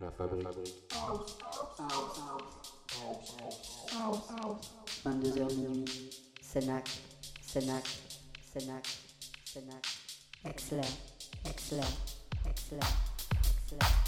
La fabrique. 22h minuit. Sénac, Sénac, Sénac, Sénac. Excellent, excellent, excellent, excellent.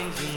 You.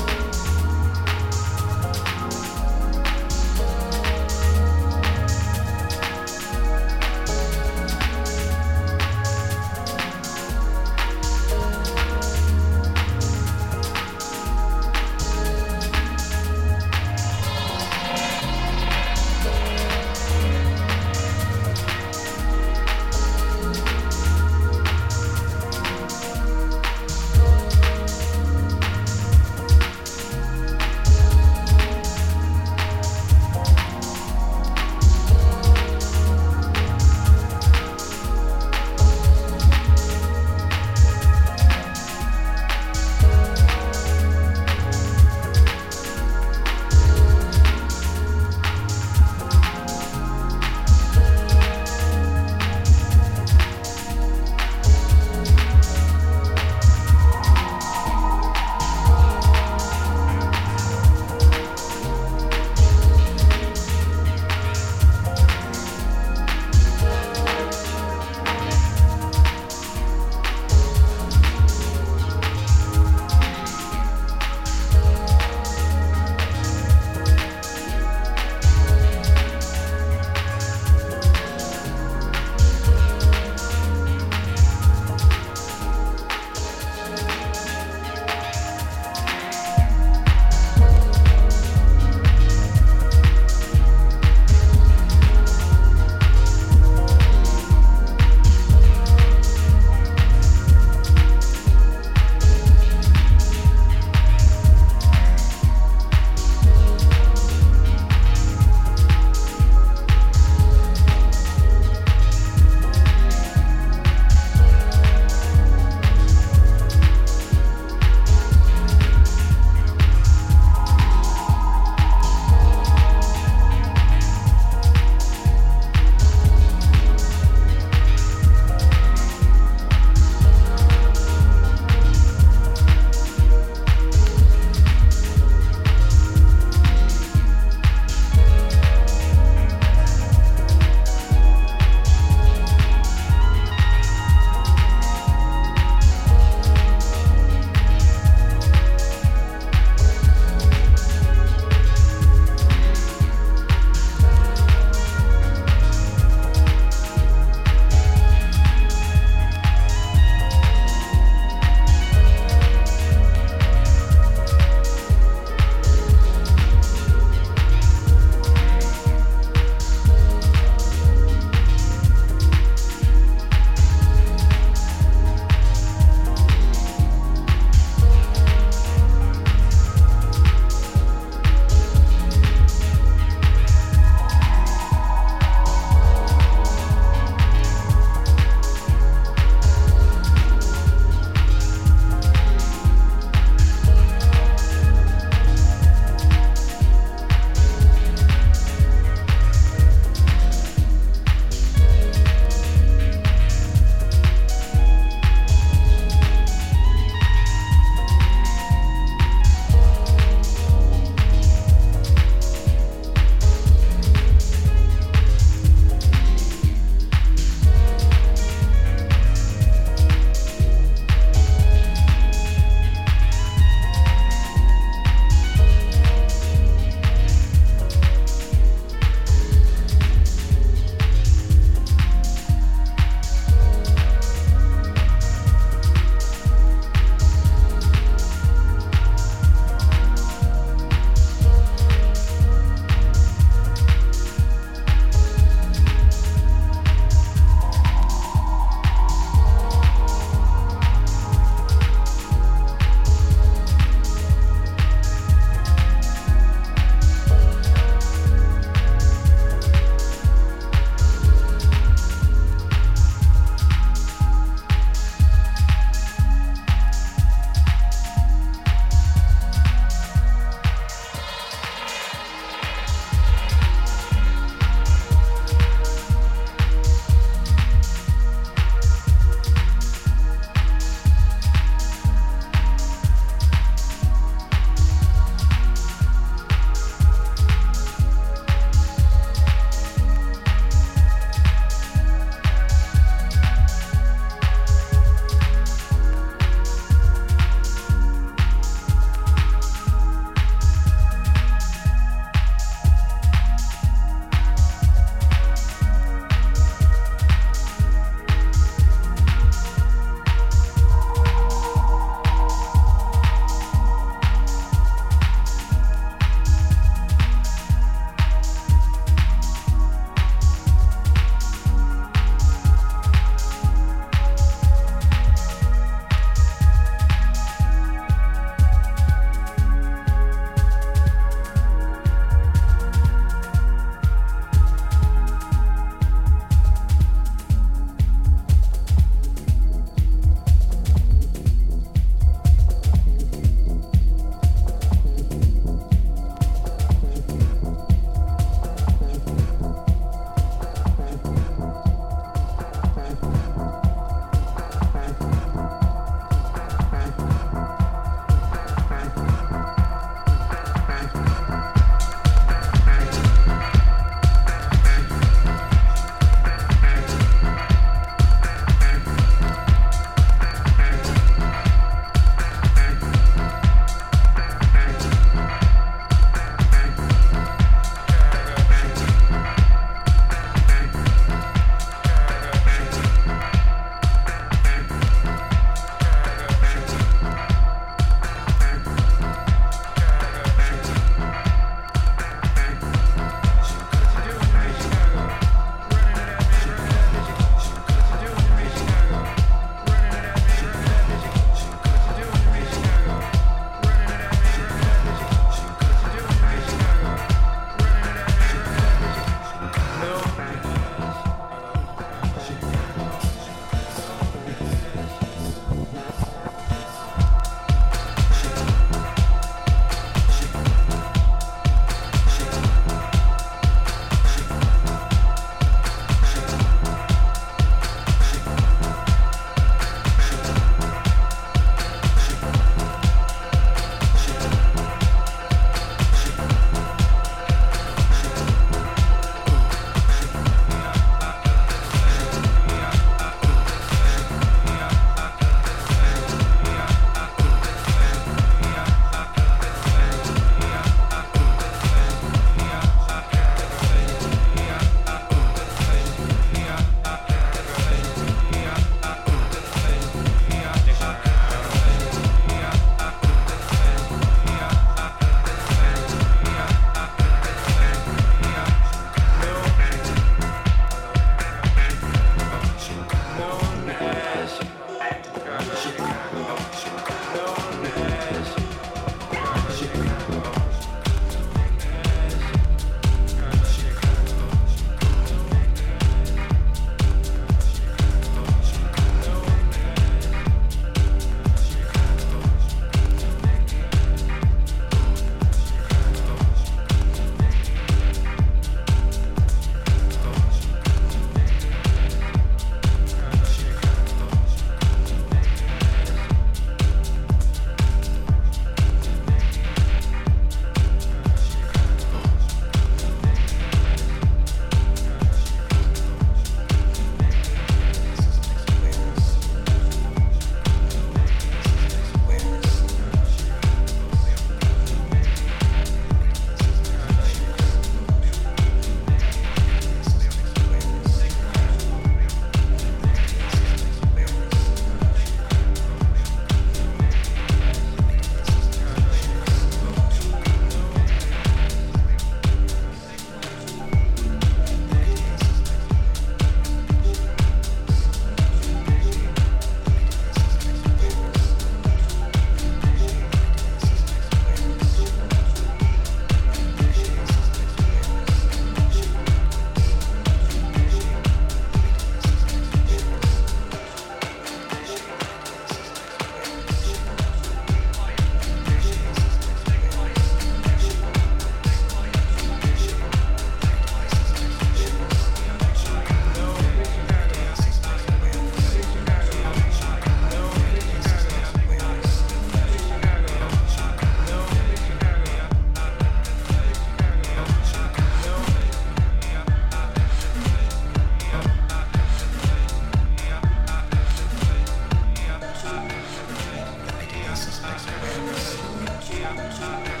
I'm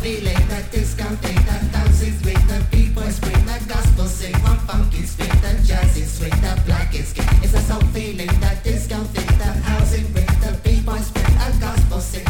feeling that discount thing that thousands with the people scream the gospel sing. From funky spin the jazz is swing the black is skin it's a soul feeling that discount thing that housing with. The people scream that gospel sing.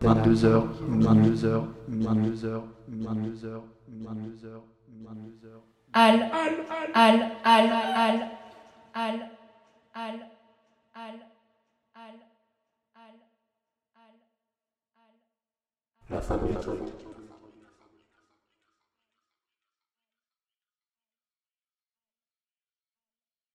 disco, disco, Tenac, 22h, 22h, 22h, 22h, 22h, 22h. Al, al, al, al, al, al, al, al, al, al, al. La fabrique.